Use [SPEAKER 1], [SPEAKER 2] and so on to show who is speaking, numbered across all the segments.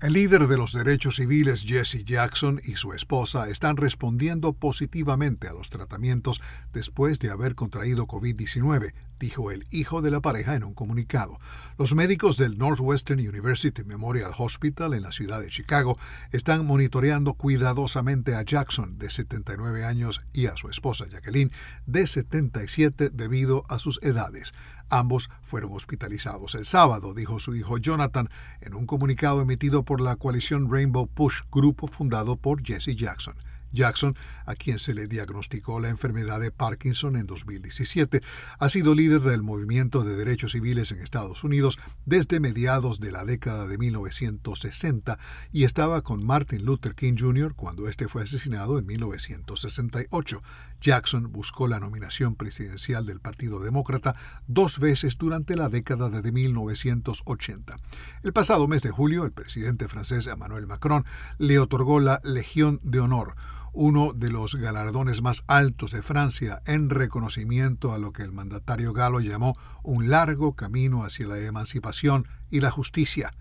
[SPEAKER 1] El líder de los derechos civiles Jesse Jackson y su esposa están respondiendo positivamente a los tratamientos después de haber contraído COVID-19, dijo el hijo de la pareja en un comunicado. Los médicos del Northwestern University Memorial Hospital en la ciudad de Chicago están monitoreando cuidadosamente a Jackson, de 79 años, y a su esposa Jacqueline, de 77, debido a sus edades. Ambos fueron hospitalizados el sábado, dijo su hijo Jonathan en un comunicado emitido por la coalición Rainbow Push, grupo fundado por Jesse Jackson. Jackson, a quien se le diagnosticó la enfermedad de Parkinson en 2017, ha sido líder del movimiento de derechos civiles en Estados Unidos desde mediados de la década de 1960 y estaba con Martin Luther King Jr. cuando este fue asesinado en 1968. Jackson buscó la nominación presidencial del Partido Demócrata dos veces durante la década de 1980. El pasado mes de julio, el presidente francés Emmanuel Macron le otorgó la Legión de Honor, uno de los galardones más altos de Francia en reconocimiento a lo que el mandatario galo llamó un largo camino hacia la emancipación y la justicia.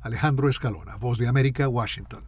[SPEAKER 1] Alejandro Escalona, Voz de América, Washington.